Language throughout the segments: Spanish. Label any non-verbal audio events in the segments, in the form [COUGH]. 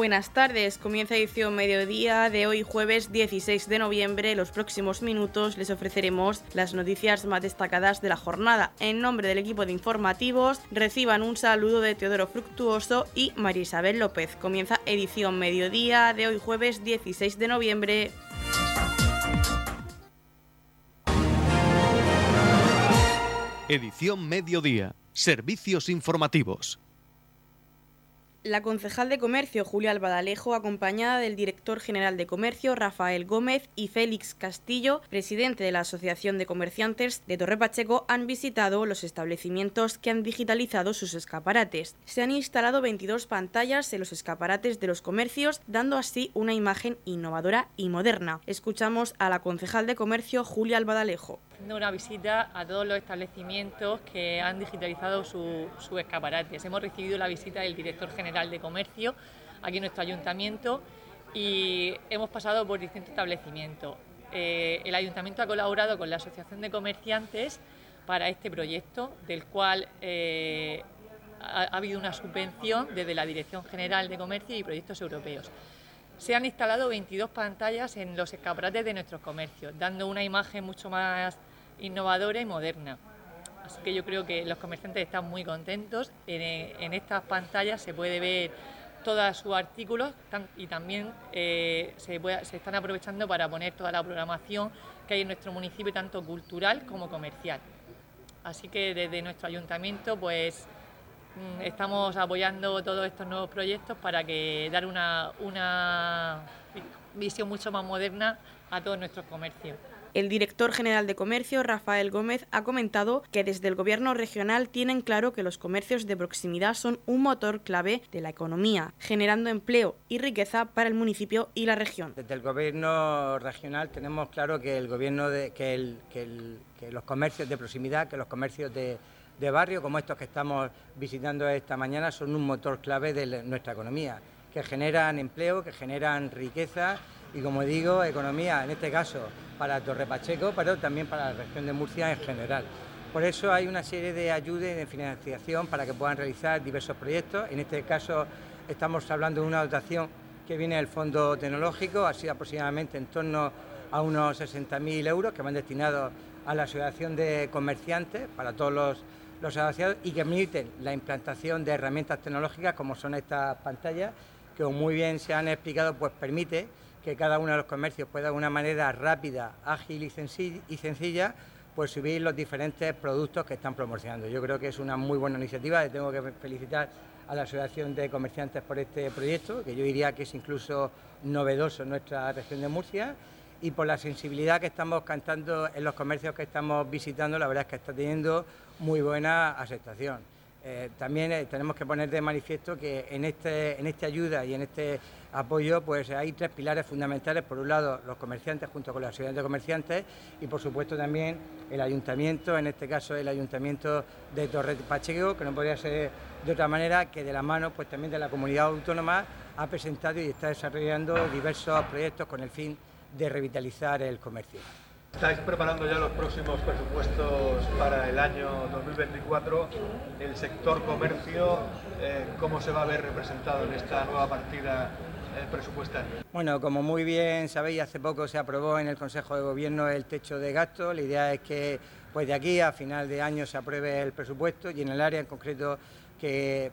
Buenas tardes, comienza edición mediodía de hoy jueves 16 de noviembre. los próximos minutos les ofreceremos las noticias más destacadas de la jornada. En nombre del equipo de informativos, reciban un saludo de Teodoro Fructuoso y María Isabel López. Comienza edición mediodía de hoy jueves 16 de noviembre. Edición mediodía. Servicios informativos. La concejal de Comercio, Julia Albadalejo, acompañada del director general de Comercio, Rafael Gómez, y Félix Castillo, presidente de la Asociación de Comerciantes de Torre Pacheco, han visitado los establecimientos que han digitalizado sus escaparates. Se han instalado 22 pantallas en los escaparates de los comercios, dando así una imagen innovadora y moderna. Escuchamos a la concejal de Comercio, Julia Albadalejo una visita a todos los establecimientos que han digitalizado sus su escaparates. Hemos recibido la visita del director general de comercio aquí en nuestro ayuntamiento y hemos pasado por distintos establecimientos. Eh, el ayuntamiento ha colaborado con la Asociación de Comerciantes para este proyecto, del cual eh, ha, ha habido una subvención desde la Dirección General de Comercio y Proyectos Europeos. Se han instalado 22 pantallas en los escaparates de nuestros comercios, dando una imagen mucho más innovadora y moderna. Así que yo creo que los comerciantes están muy contentos. En, estas pantallas se puede ver todos sus artículos y también eh, se, están aprovechando para poner toda la programación que hay en nuestro municipio, tanto cultural como comercial. Así que desde nuestro ayuntamiento pues mm, estamos apoyando todos estos nuevos proyectos para que dar una, una visión mucho más moderna a todos nuestros comercios. El director general de Comercio, Rafael Gómez, ha comentado que desde el Gobierno regional tienen claro que los comercios de proximidad son un motor clave de la economía, generando empleo y riqueza para el municipio y la región. Desde el Gobierno regional tenemos claro que el gobierno de, que, los comercios de proximidad, que los comercios de, de barrio como estos que estamos visitando esta mañana son un motor clave de nuestra economía, que generan empleo, que generan riqueza y como digo, economía, en este caso para Torre Pacheco, pero también para la región de Murcia en general. Por eso hay una serie de ayudas y de financiación para que puedan realizar diversos proyectos. En este caso estamos hablando de una dotación que viene del Fondo Tecnológico, ha sido aproximadamente en torno a unos 60.000 euros que van destinados a la Asociación de Comerciantes para todos los, los asociados y que permiten la implantación de herramientas tecnológicas como son estas pantallas que muy bien se han explicado pues permite que cada uno de los comercios pueda de una manera rápida, ágil y, sencilla pues subir los diferentes productos que están promocionando. Yo creo que es una muy buena iniciativa, le tengo que felicitar a la Asociación de Comerciantes por este proyecto, que yo diría que es incluso novedoso en nuestra región de Murcia, y por la sensibilidad que estamos cantando en los comercios que estamos visitando, la verdad es que está teniendo muy buena aceptación. Eh, también eh, tenemos que poner de manifiesto que en, este, en esta ayuda y en este apoyo pues hay tres pilares fundamentales. Por un lado, los comerciantes junto con la asociación de comerciantes y por supuesto también el ayuntamiento, en este caso el ayuntamiento de Torre Pacheco, que no podría ser de otra manera que de la mano pues también de la comunidad autónoma ha presentado y está desarrollando diversos proyectos con el fin de revitalizar el comercio. Estáis preparando ya los próximos presupuestos para el año 2024. El sector comercio, eh, ¿cómo se va a ver representado en esta nueva partida eh, presupuestaria? Bueno, como muy bien sabéis, hace poco se aprobó en el Consejo de Gobierno el techo de gasto. La idea es que pues de aquí a final de año se apruebe el presupuesto y en el área en concreto que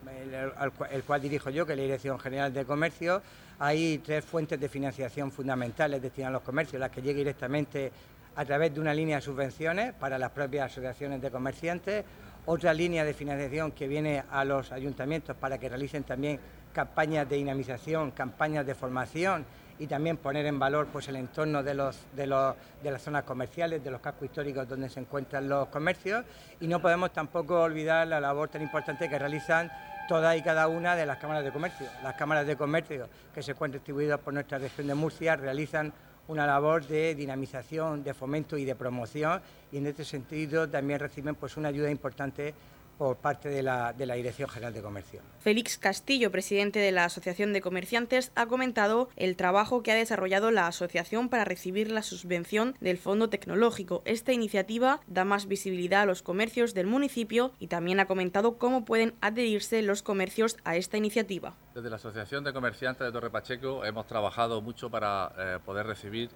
el, cual dirijo yo, que es la Dirección General de Comercio, hay tres fuentes de financiación fundamentales destinadas a los comercios, las que lleguen directamente a través de una línea de subvenciones para las propias asociaciones de comerciantes, otra línea de financiación que viene a los ayuntamientos para que realicen también campañas de dinamización, campañas de formación y también poner en valor pues, el entorno de, los, de, los, de las zonas comerciales, de los cascos históricos donde se encuentran los comercios. Y no podemos tampoco olvidar la labor tan importante que realizan todas y cada una de las cámaras de comercio. Las cámaras de comercio que se encuentran distribuidas por nuestra región de Murcia realizan una labor de dinamización, de fomento y de promoción y en este sentido también reciben pues una ayuda importante por parte de la, de la Dirección General de Comercio. Félix Castillo, presidente de la Asociación de Comerciantes, ha comentado el trabajo que ha desarrollado la asociación para recibir la subvención del Fondo Tecnológico. Esta iniciativa da más visibilidad a los comercios del municipio y también ha comentado cómo pueden adherirse los comercios a esta iniciativa. Desde la Asociación de Comerciantes de Torre Pacheco hemos trabajado mucho para eh, poder recibir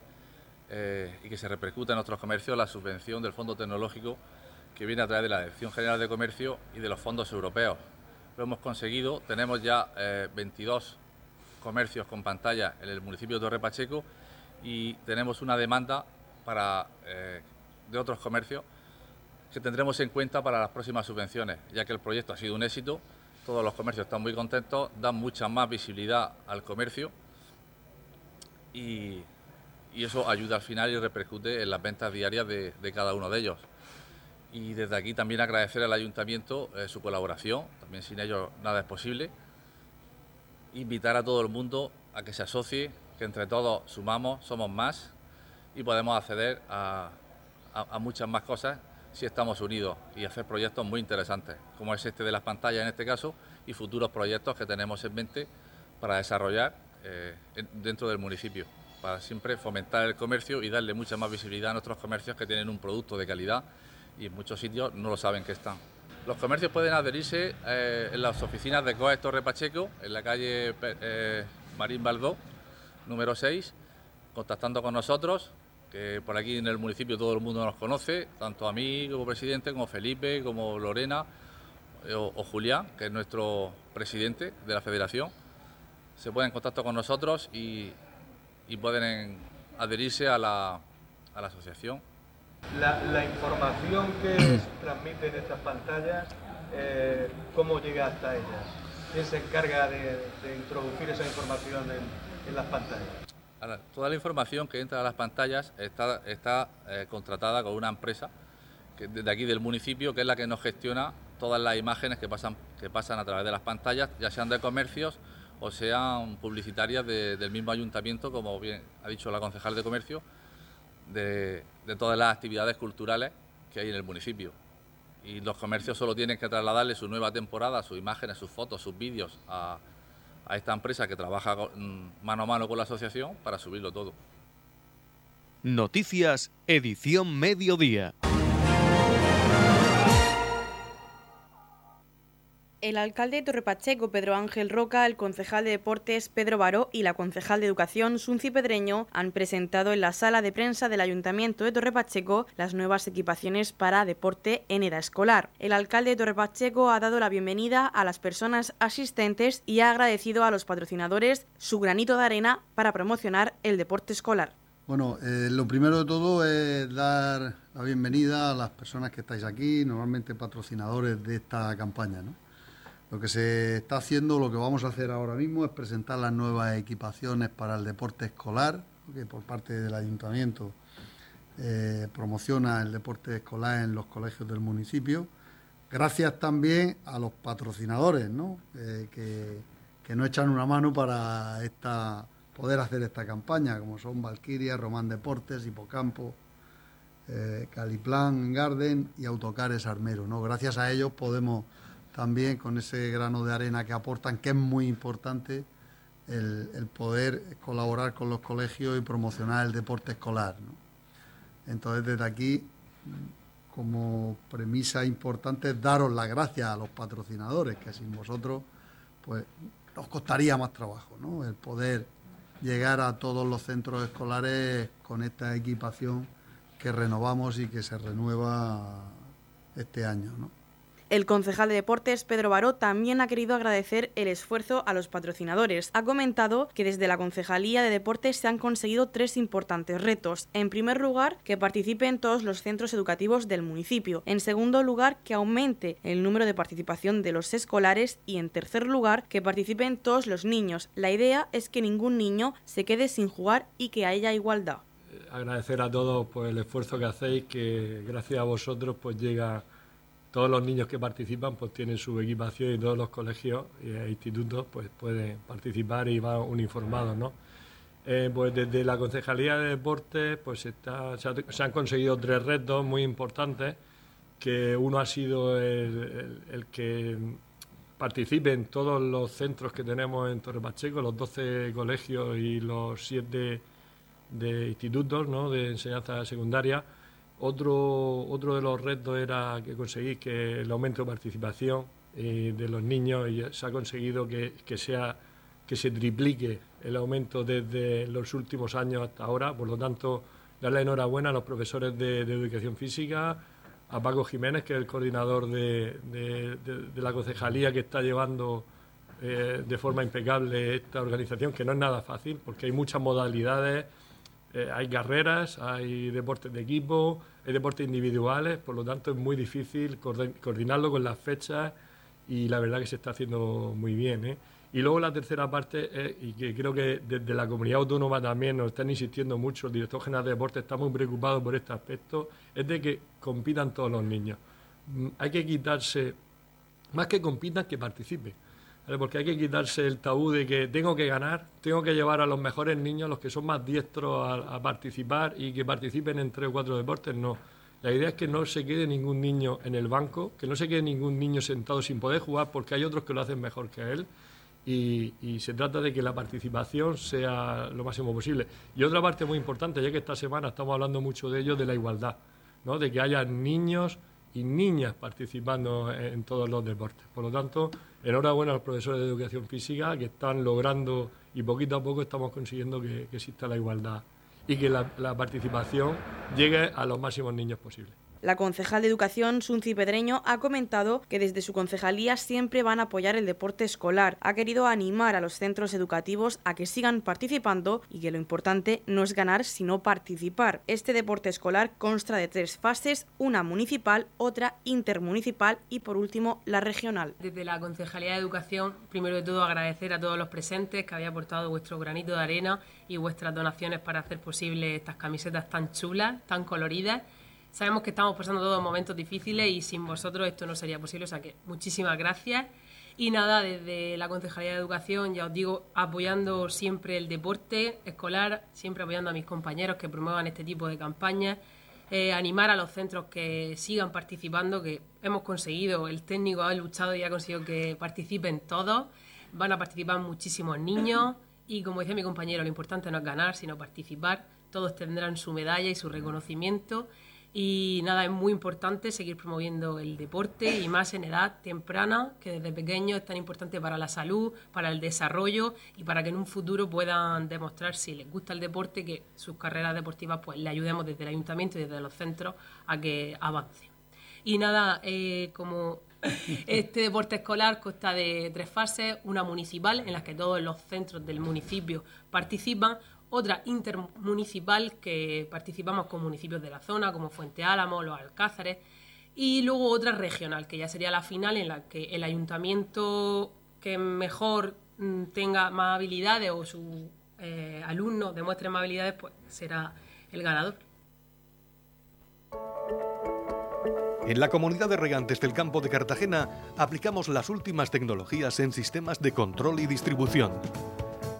eh, y que se repercute en nuestros comercios la subvención del Fondo Tecnológico que viene a través de la Dirección General de Comercio y de los fondos europeos. Lo hemos conseguido, tenemos ya 22 eh, comercios con pantalla en el municipio de Torre Pacheco y tenemos una demanda para, eh, de otros comercios que tendremos en cuenta para las próximas subvenciones, ya que el proyecto ha sido un éxito, todos los comercios están muy contentos, dan mucha más visibilidad al comercio y, eso ayuda al final y repercute en las ventas diarias de cada uno de ellos y desde aquí también agradecer al ayuntamiento eh, su colaboración, también sin ellos nada es posible. Invitar a todo el mundo a que se asocie, que entre todos sumamos, somos más y podemos acceder a, muchas más cosas si estamos unidos y hacer proyectos muy interesantes, como es este de las pantallas en este caso, y futuros proyectos que tenemos en mente para desarrollar eh, dentro del municipio, para siempre fomentar el comercio y darle mucha más visibilidad a nuestros comercios que tienen un producto de calidad y en muchos sitios no lo saben que están. Los comercios pueden adherirse eh, en las oficinas de COE Torre Pacheco, en la calle eh, Marín Baldó, número 6, contactando con nosotros, que por aquí en el municipio todo el mundo nos conoce, tanto a mí como presidente, como Felipe, como Lorena eh, o, Julián, que es nuestro presidente de la federación. Se pueden en contacto con nosotros y, pueden adherirse a la asociación la, información que se transmite en estas pantallas, eh, ¿cómo llega hasta ellas? ¿Quién se encarga de, introducir esa información en, las pantallas? toda la información que entra a las pantallas está, está eh, contratada con una empresa que, de aquí del municipio que es la que nos gestiona todas las imágenes que pasan, que pasan a través de las pantallas, ya sean de comercios o sean publicitarias del mismo ayuntamiento, como bien ha dicho la concejal de comercio, de, todas las actividades culturales que hay en el municipio. Y los comercios solo tienen que trasladarle su nueva temporada, sus imágenes, sus fotos, sus vídeos a, a esta empresa que trabaja mm, mano a mano con la asociación para subirlo todo. Noticias, edición mediodía. El alcalde de Torrepacheco, Pedro Ángel Roca, el concejal de Deportes, Pedro Baró, y la concejal de Educación, Sunci Pedreño, han presentado en la sala de prensa del Ayuntamiento de Torrepacheco las nuevas equipaciones para deporte en edad escolar. El alcalde de Torrepacheco ha dado la bienvenida a las personas asistentes y ha agradecido a los patrocinadores su granito de arena para promocionar el deporte escolar. Bueno, eh, lo primero de todo es dar la bienvenida a las personas que estáis aquí, normalmente patrocinadores de esta campaña. ¿no? Lo que se está haciendo, lo que vamos a hacer ahora mismo es presentar las nuevas equipaciones para el deporte escolar, que por parte del ayuntamiento eh, promociona el deporte escolar en los colegios del municipio. Gracias también a los patrocinadores, ¿no? Eh, que, que nos echan una mano para esta, poder hacer esta campaña, como son Valkyria, Román Deportes, Hipocampo, eh, Caliplan Garden y Autocares Armero. ¿no? Gracias a ellos podemos también con ese grano de arena que aportan, que es muy importante el, poder colaborar con los colegios y promocionar el deporte escolar. Entonces, desde aquí, como premisa importante, daros las gracias a los patrocinadores, que sin vosotros, pues nos costaría más trabajo, ¿no? El poder llegar a todos los centros escolares con esta equipación que renovamos y que se renueva este año. El concejal de deportes, Pedro Baró, también ha querido agradecer el esfuerzo a los patrocinadores. Ha comentado que desde la Concejalía de Deportes se han conseguido tres importantes retos. En primer lugar, que participen todos los centros educativos del municipio. En segundo lugar, que aumente el número de participación de los escolares. Y en tercer lugar, que participen todos los niños. La idea es que ningún niño se quede sin jugar y que haya igualdad. Agradecer a todos por el esfuerzo que hacéis, que gracias a vosotros pues llega todos los niños que participan pues tienen su equipación y todos los colegios e institutos pues pueden participar y van uniformados, ¿no? Eh, pues desde la Concejalía de Deportes pues se, han conseguido tres retos muy importantes. que uno ha sido el, que participe en todos los centros que tenemos en Torre Pacheco, los 12 colegios y los 7 de institutos ¿no? de enseñanza secundaria. Otro, otro de los retos era que conseguir que el aumento de participación eh, de los niños y se ha conseguido que, que, sea, que se triplique el aumento desde los últimos años hasta ahora. Por lo tanto, darle enhorabuena a los profesores de, de educación física, a Paco Jiménez, que es el coordinador de, la concejalía que está llevando eh, de forma impecable esta organización, que no es nada fácil, porque hay muchas modalidades, eh, hay carreras, hay deportes de equipo, hay deportes individuales, por lo tanto es muy difícil coordinarlo con las fechas y la verdad que se está haciendo muy bien. ¿eh? Y luego la tercera parte, y que creo que desde la comunidad autónoma también nos están insistiendo mucho, el director general de deportes está muy preocupado por este aspecto, es de que compitan todos los niños. Mm, hay que quitarse, más que compitan, que participen. Porque hay que quitarse el tabú de que tengo que ganar, tengo que llevar a los mejores niños, los que son más diestros, a, participar y que participen en tres o cuatro deportes. No. La idea es que no se quede ningún niño en el banco, que no se quede ningún niño sentado sin poder jugar porque hay otros que lo hacen mejor que él y, se trata de que la participación sea lo máximo posible. Y otra parte muy importante, ya que esta semana estamos hablando mucho de ello, de la igualdad, ¿no? de que haya niños y niñas participando en, todos los deportes. Por lo tanto, enhorabuena a los profesores de educación física que están logrando y poquito a poco estamos consiguiendo que, exista la igualdad y que la participación llegue a los máximos niños posibles. La concejal de Educación, Sunci Pedreño, ha comentado que desde su concejalía siempre van a apoyar el deporte escolar. Ha querido animar a los centros educativos a que sigan participando y que lo importante no es ganar, sino participar. Este deporte escolar consta de tres fases, una municipal, otra intermunicipal y por último la regional. Desde la Concejalía de Educación, primero de todo agradecer a todos los presentes que habéis aportado vuestro granito de arena y vuestras donaciones para hacer posible estas camisetas tan chulas, tan coloridas Sabemos que estamos pasando todos momentos difíciles y sin vosotros esto no sería posible, o sea que muchísimas gracias. Y nada, desde la Concejalía de Educación, ya os digo, apoyando siempre el deporte escolar, siempre apoyando a mis compañeros que promuevan este tipo de campañas, eh, animar a los centros que sigan participando, que hemos conseguido, el técnico ha luchado y ha conseguido que participen todos, van a participar muchísimos niños y como decía mi compañero, lo importante no es ganar, sino participar, todos tendrán su medalla y su reconocimiento y nada, es muy importante seguir promoviendo el deporte y más en edad temprana, que desde pequeño es tan importante para la salud, para el desarrollo y para que en un futuro puedan demostrar si les gusta el deporte, que sus carreras deportivas pues le ayudemos desde el ayuntamiento y desde los centros a que avancen. Y nada, eh, como [LAUGHS] este deporte escolar consta de tres fases, una municipal en la que todos los centros del municipio participan, otra intermunicipal que participamos con municipios de la zona, como Fuente Álamo, Los Alcázares, y luego otra regional, que ya sería la final en la que el ayuntamiento que mejor mm, tenga más habilidades o su eh, alumno demuestre más habilidades, pues será el ganador. En la comunidad de regantes del campo de Cartagena aplicamos las últimas tecnologías en sistemas de control y distribución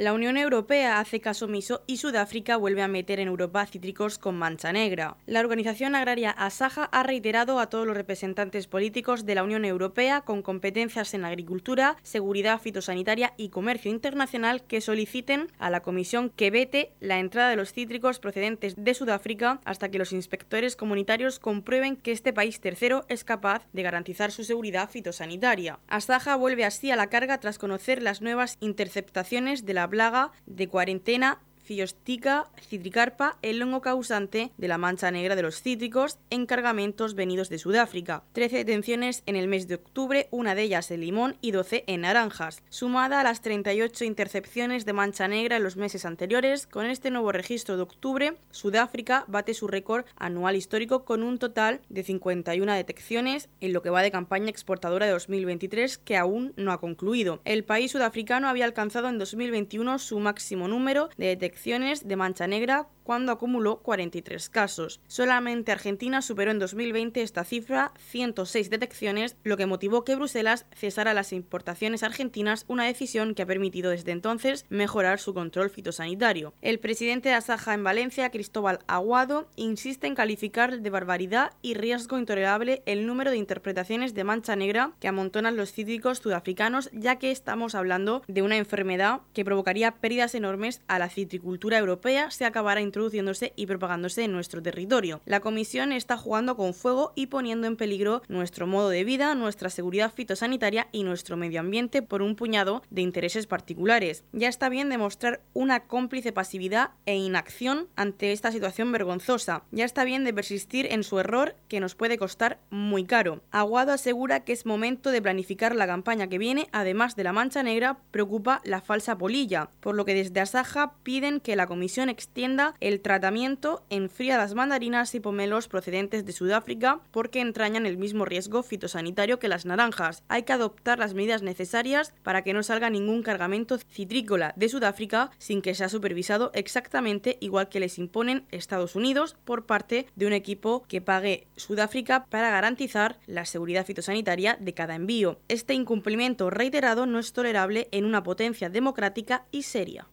La Unión Europea hace caso omiso y Sudáfrica vuelve a meter en Europa cítricos con mancha negra. La organización agraria Asaja ha reiterado a todos los representantes políticos de la Unión Europea con competencias en agricultura, seguridad fitosanitaria y comercio internacional que soliciten a la Comisión que vete la entrada de los cítricos procedentes de Sudáfrica hasta que los inspectores comunitarios comprueben que este país tercero es capaz de garantizar su seguridad fitosanitaria. Asaja vuelve así a la carga tras conocer las nuevas interceptaciones de la plaga de cuarentena Fiostica citricarpa, el hongo causante de la mancha negra de los cítricos en cargamentos venidos de Sudáfrica. 13 detenciones en el mes de octubre, una de ellas en limón y 12 en naranjas. Sumada a las 38 intercepciones de mancha negra en los meses anteriores, con este nuevo registro de octubre, Sudáfrica bate su récord anual histórico con un total de 51 detecciones en lo que va de campaña exportadora de 2023 que aún no ha concluido. El país sudafricano había alcanzado en 2021 su máximo número de detecciones de mancha negra cuando acumuló 43 casos. Solamente Argentina superó en 2020 esta cifra, 106 detecciones, lo que motivó que Bruselas cesara las importaciones argentinas, una decisión que ha permitido desde entonces mejorar su control fitosanitario. El presidente de Asaja en Valencia, Cristóbal Aguado, insiste en calificar de barbaridad y riesgo intolerable el número de interpretaciones de mancha negra que amontonan los cítricos sudafricanos, ya que estamos hablando de una enfermedad que provocaría pérdidas enormes a la citricultura europea si acabara introduciéndose y propagándose en nuestro territorio. La Comisión está jugando con fuego y poniendo en peligro nuestro modo de vida, nuestra seguridad fitosanitaria y nuestro medio ambiente por un puñado de intereses particulares. Ya está bien demostrar una cómplice pasividad e inacción ante esta situación vergonzosa. Ya está bien de persistir en su error que nos puede costar muy caro. Aguado asegura que es momento de planificar la campaña que viene, además de la mancha negra, preocupa la falsa polilla, por lo que desde Asaja piden que la Comisión extienda el tratamiento en frías mandarinas y pomelos procedentes de Sudáfrica porque entrañan el mismo riesgo fitosanitario que las naranjas. Hay que adoptar las medidas necesarias para que no salga ningún cargamento citrícola de Sudáfrica sin que sea supervisado exactamente igual que les imponen Estados Unidos por parte de un equipo que pague Sudáfrica para garantizar la seguridad fitosanitaria de cada envío. Este incumplimiento reiterado no es tolerable en una potencia democrática y seria.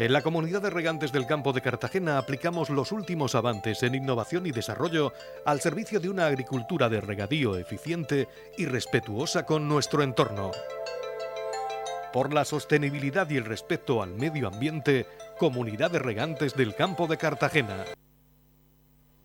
En la comunidad de regantes del campo de Cartagena aplicamos los últimos avances en innovación y desarrollo al servicio de una agricultura de regadío eficiente y respetuosa con nuestro entorno. Por la sostenibilidad y el respeto al medio ambiente, Comunidad de Regantes del Campo de Cartagena.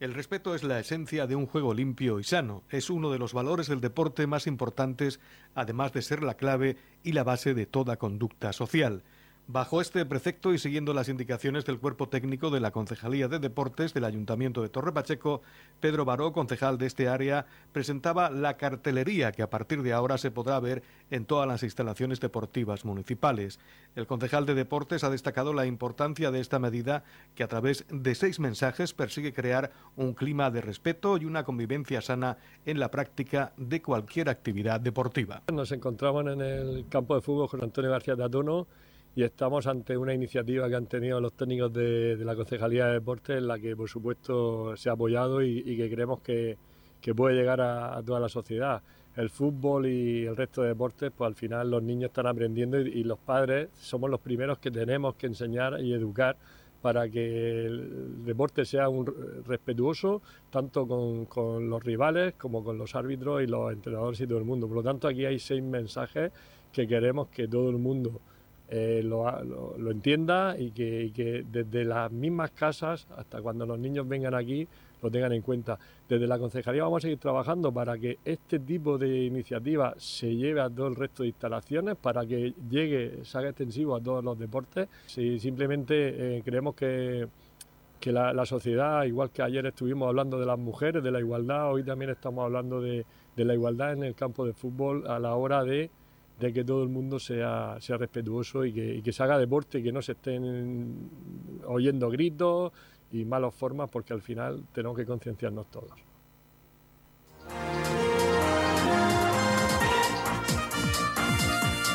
El respeto es la esencia de un juego limpio y sano. Es uno de los valores del deporte más importantes, además de ser la clave y la base de toda conducta social. Bajo este precepto y siguiendo las indicaciones del cuerpo técnico de la Concejalía de Deportes del Ayuntamiento de Torre Pacheco, Pedro Baró, concejal de este área, presentaba la cartelería que a partir de ahora se podrá ver en todas las instalaciones deportivas municipales. El concejal de Deportes ha destacado la importancia de esta medida que a través de seis mensajes persigue crear un clima de respeto y una convivencia sana en la práctica de cualquier actividad deportiva. Nos encontramos en el campo de fútbol con Antonio García de Atono y estamos ante una iniciativa que han tenido los técnicos de, la Concejalía de Deportes en la que por supuesto se ha apoyado y, que creemos que, puede llegar a, toda la sociedad. El fútbol y el resto de deportes, pues al final los niños están aprendiendo y, los padres somos los primeros que tenemos que enseñar y educar para que el deporte sea un respetuoso tanto con, con, los rivales como con los árbitros y los entrenadores y todo el mundo. Por lo tanto, aquí hay seis mensajes que queremos que todo el mundo eh, lo, lo, entienda y que, desde las mismas casas hasta cuando los niños vengan aquí lo tengan en cuenta. Desde la concejalía vamos a seguir trabajando para que este tipo de iniciativa se lleve a todo el resto de instalaciones, para que llegue, se haga extensivo a todos los deportes. Si simplemente eh, creemos que, que la, sociedad, igual que ayer estuvimos hablando de las mujeres, de la igualdad, hoy también estamos hablando de, de la igualdad en el campo de fútbol a la hora de de que todo el mundo sea, sea respetuoso y que, y que se haga deporte, que no se estén oyendo gritos y malas formas, porque al final tenemos que concienciarnos todos.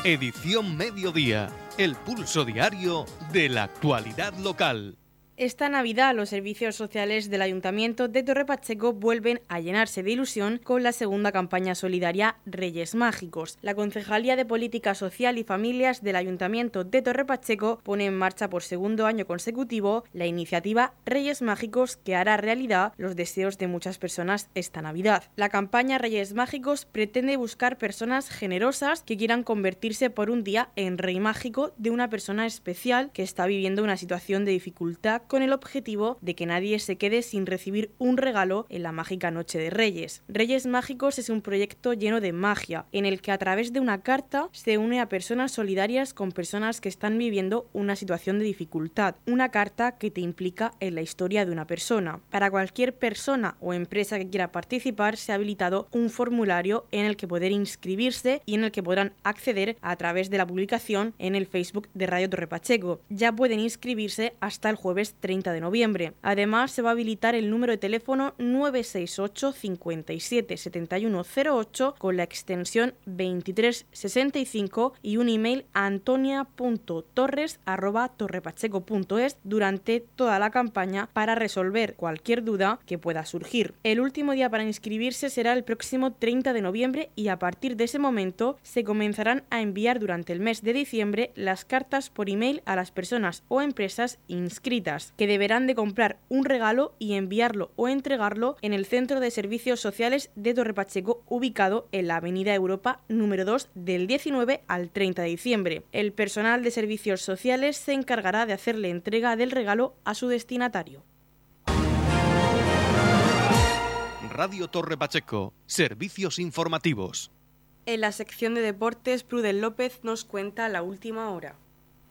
Edición Mediodía, el pulso diario de la actualidad local. Esta Navidad los servicios sociales del Ayuntamiento de Torre Pacheco vuelven a llenarse de ilusión con la segunda campaña solidaria Reyes Mágicos. La Concejalía de Política Social y Familias del Ayuntamiento de Torre Pacheco pone en marcha por segundo año consecutivo la iniciativa Reyes Mágicos que hará realidad los deseos de muchas personas esta Navidad. La campaña Reyes Mágicos pretende buscar personas generosas que quieran convertirse por un día en rey mágico de una persona especial que está viviendo una situación de dificultad con el objetivo de que nadie se quede sin recibir un regalo en la mágica noche de Reyes. Reyes Mágicos es un proyecto lleno de magia, en el que a través de una carta se une a personas solidarias con personas que están viviendo una situación de dificultad. Una carta que te implica en la historia de una persona. Para cualquier persona o empresa que quiera participar, se ha habilitado un formulario en el que poder inscribirse y en el que podrán acceder a través de la publicación en el Facebook de Radio Torre Pacheco. Ya pueden inscribirse hasta el jueves 30 de noviembre. Además, se va a habilitar el número de teléfono 968 57 7108 con la extensión 2365 y un email antonia.torres@torrepacheco.es durante toda la campaña para resolver cualquier duda que pueda surgir. El último día para inscribirse será el próximo 30 de noviembre y a partir de ese momento se comenzarán a enviar durante el mes de diciembre las cartas por email a las personas o empresas inscritas, que deberán de comprar un regalo y enviarlo o entregarlo en el Centro de Servicios Sociales de Torre Pacheco, ubicado en la Avenida Europa número 2 del 19 al 30 de diciembre. El personal de servicios sociales se encargará de hacerle entrega del regalo a su destinatario. Radio Torre Pacheco, servicios informativos. En la sección de deportes, Prudel López nos cuenta la última hora.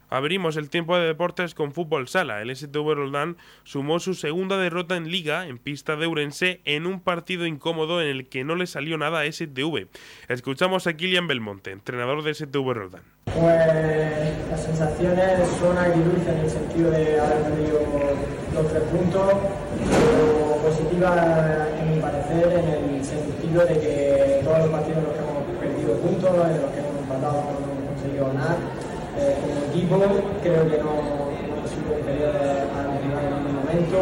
Abrimos el tiempo de deportes con fútbol sala. El STV Roldán sumó su segunda derrota en liga en pista de Urense en un partido incómodo en el que no le salió nada a STV. Escuchamos a Kilian Belmonte, entrenador de STV Roldán. Pues las sensaciones son agridulces en el sentido de haber perdido los tres puntos, pero positiva en mi parecer en el sentido de que todos los partidos en los que hemos perdido puntos, en los que hemos empatado, no hemos conseguido ganar eh, como equipo creo que no, no hemos sido inferiores al rival en ningún momento,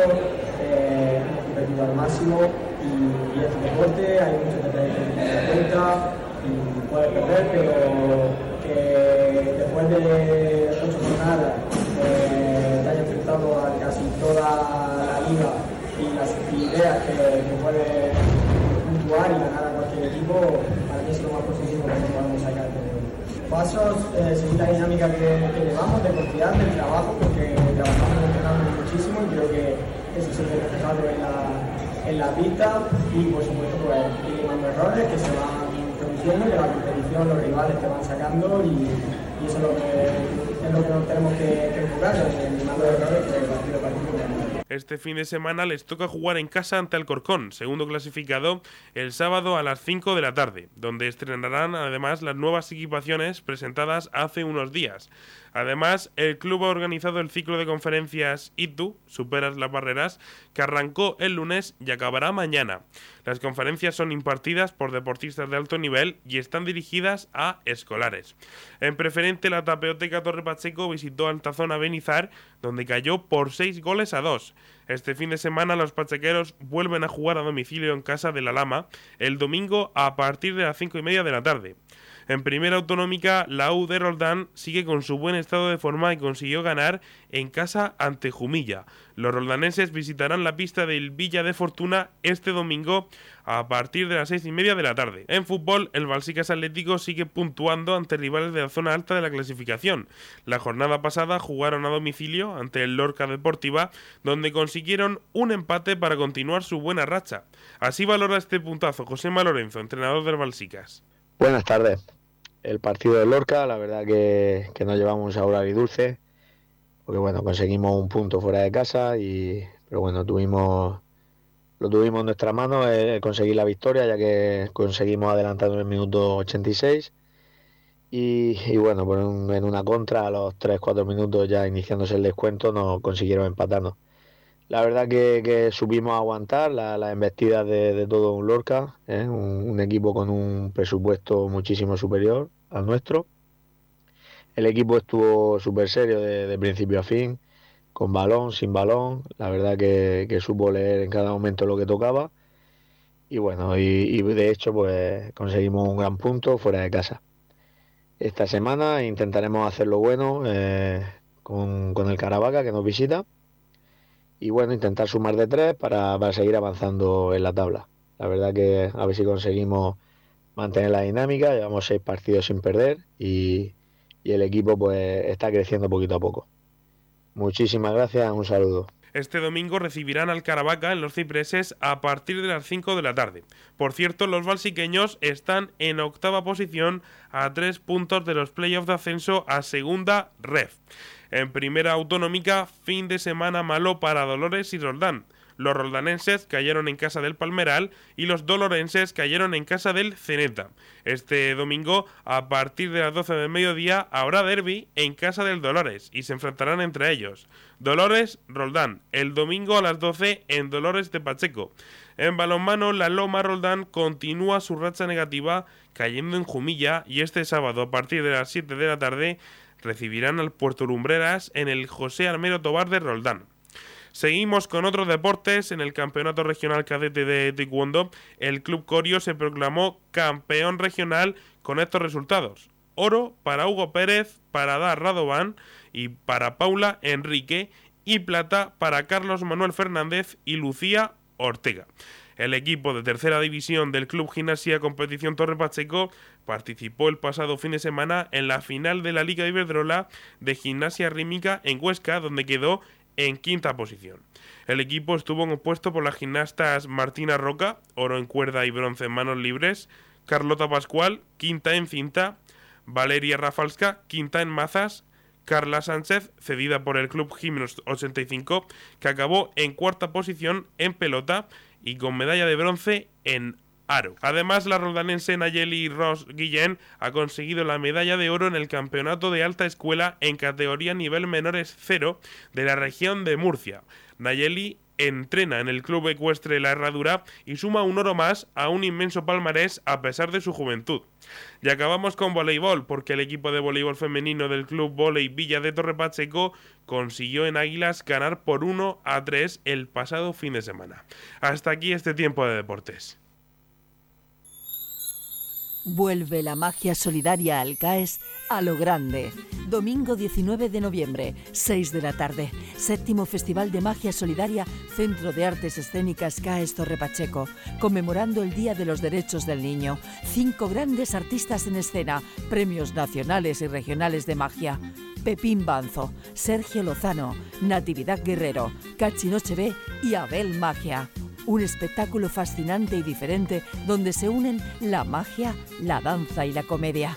eh, hemos competido al máximo y, es un deporte, hay detalles que tener en cuenta y puedes perder, pero que después de ocho jornadas eh, te haya enfrentado a casi toda la liga y las ideas que, que puedes puntuar y ganar a cualquier equipo, para mí es lo más positivo que pasos, eh, seguir la dinámica que, llevamos, de confiar, del trabajo, porque trabajamos entrenando muchísimo y creo que eso se ve reflejado en la, en la pista y por supuesto pues eliminando errores que se van produciendo, que la competición, los rivales te van sacando y, eso es lo que, es lo que nos tenemos que, enfocar, eliminando errores que partido a partido. Este fin de semana les toca jugar en casa ante Alcorcón, segundo clasificado, el sábado a las 5 de la tarde, donde estrenarán además las nuevas equipaciones presentadas hace unos días. Además, el club ha organizado el ciclo de conferencias ITU, Superas las Barreras, que arrancó el lunes y acabará mañana. Las conferencias son impartidas por deportistas de alto nivel y están dirigidas a escolares. En preferente, la Tapeoteca Torre Pacheco visitó Altazona Benizar, donde cayó por 6 goles a 2. Este fin de semana los pachequeros vuelven a jugar a domicilio en casa de la Lama el domingo a partir de las 5 y media de la tarde. En primera autonómica, la U de Roldán sigue con su buen estado de forma y consiguió ganar en casa ante Jumilla. Los roldaneses visitarán la pista del Villa de Fortuna este domingo a partir de las seis y media de la tarde. En fútbol, el Balsicas Atlético sigue puntuando ante rivales de la zona alta de la clasificación. La jornada pasada jugaron a domicilio ante el Lorca Deportiva, donde consiguieron un empate para continuar su buena racha. Así valora este puntazo José Lorenzo, entrenador del Balsicas. Buenas tardes el partido de Lorca, la verdad que, que nos llevamos un sabor agridulce, porque bueno, conseguimos un punto fuera de casa, y pero bueno, lo tuvimos en nuestra mano eh, conseguir la victoria, ya que conseguimos adelantar en el minuto 86. Y, y bueno, en una contra, a los 3-4 minutos ya iniciándose el descuento, nos consiguieron empatarnos. La verdad que, que supimos aguantar las la embestidas de, todo Lorca, ¿eh? un, equipo con un presupuesto muchísimo superior al nuestro. El equipo estuvo súper serio de, principio a fin, con balón, sin balón. La verdad que, supo leer en cada momento lo que tocaba. Y bueno, y, de hecho pues conseguimos un gran punto fuera de casa. Esta semana intentaremos hacerlo bueno eh, con, con el Caravaca que nos visita y bueno, intentar sumar de tres para, para, seguir avanzando en la tabla. La verdad que a ver si conseguimos mantener la dinámica, llevamos seis partidos sin perder y, y el equipo pues está creciendo poquito a poco. Muchísimas gracias, un saludo. Este domingo recibirán al Caravaca en los Cipreses a partir de las 5 de la tarde. Por cierto, los balsiqueños están en octava posición a tres puntos de los playoffs de ascenso a segunda ref. En primera autonómica, fin de semana malo para Dolores y Roldán. Los roldanenses cayeron en casa del Palmeral y los dolorenses cayeron en casa del Ceneta. Este domingo, a partir de las 12 del mediodía, habrá derby en casa del Dolores y se enfrentarán entre ellos. Dolores, Roldán, el domingo a las 12 en Dolores de Pacheco. En balonmano, la Loma Roldán continúa su racha negativa cayendo en Jumilla y este sábado a partir de las 7 de la tarde recibirán al Puerto Lumbreras en el José Armero Tobar de Roldán. Seguimos con otros deportes. En el Campeonato Regional Cadete de Taekwondo, el Club Corio se proclamó campeón regional con estos resultados. Oro para Hugo Pérez, para Dar Radovan y para Paula Enrique y plata para Carlos Manuel Fernández y Lucía Ortega. El equipo de tercera división del Club Gimnasia Competición Torre Pacheco participó el pasado fin de semana en la final de la Liga Iberdrola de Gimnasia Rímica en Huesca, donde quedó en quinta posición. El equipo estuvo compuesto por las gimnastas Martina Roca, oro en cuerda y bronce en manos libres, Carlota Pascual, quinta en cinta, Valeria Rafalska, quinta en mazas, Carla Sánchez, cedida por el Club Gimnos 85, que acabó en cuarta posición en pelota y con medalla de bronce en aro. Además, la roldanense Nayeli Ross Guillén ha conseguido la medalla de oro en el Campeonato de Alta Escuela en categoría nivel menores cero de la región de Murcia. Nayeli entrena en el club ecuestre La Herradura y suma un oro más a un inmenso palmarés a pesar de su juventud. Y acabamos con voleibol, porque el equipo de voleibol femenino del club Voley Villa de Torre Pacheco consiguió en Águilas ganar por 1 a 3 el pasado fin de semana. Hasta aquí este tiempo de deportes. Vuelve la magia solidaria al CAES a lo grande. Domingo 19 de noviembre, 6 de la tarde. Séptimo Festival de Magia Solidaria, Centro de Artes Escénicas CAES Torre Pacheco, conmemorando el Día de los Derechos del Niño. Cinco grandes artistas en escena, premios nacionales y regionales de magia. Pepín Banzo, Sergio Lozano, Natividad Guerrero, Cachinoche B y Abel Magia. Un espectáculo fascinante y diferente donde se unen la magia, la danza y la comedia.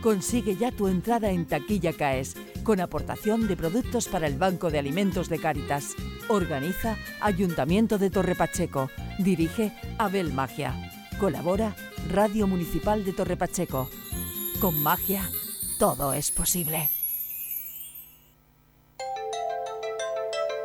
Consigue ya tu entrada en Taquilla Caes con aportación de productos para el Banco de Alimentos de Cáritas. Organiza Ayuntamiento de Torre Pacheco. Dirige Abel Magia. Colabora Radio Municipal de Torre Pacheco. Con magia, todo es posible.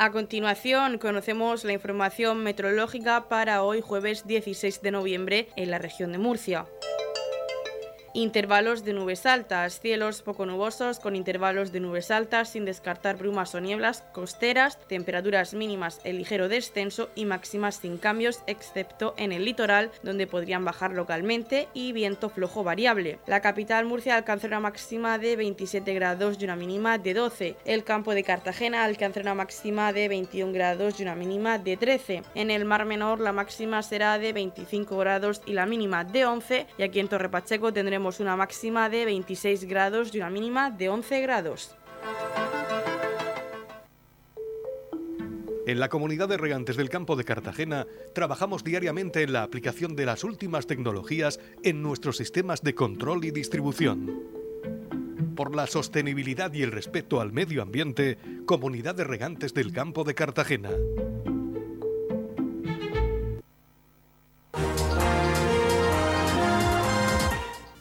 A continuación, conocemos la información meteorológica para hoy jueves 16 de noviembre en la región de Murcia. Intervalos de nubes altas, cielos poco nubosos con intervalos de nubes altas sin descartar brumas o nieblas costeras, temperaturas mínimas en ligero descenso y máximas sin cambios excepto en el litoral donde podrían bajar localmente y viento flojo variable. La capital Murcia alcanzará una máxima de 27 grados y una mínima de 12. El campo de Cartagena alcanzará una máxima de 21 grados y una mínima de 13. En el Mar Menor la máxima será de 25 grados y la mínima de 11 y aquí en Torre Pacheco una máxima de 26 grados y una mínima de 11 grados. En la comunidad de regantes del campo de Cartagena trabajamos diariamente en la aplicación de las últimas tecnologías en nuestros sistemas de control y distribución. Por la sostenibilidad y el respeto al medio ambiente, Comunidad de Regantes del Campo de Cartagena.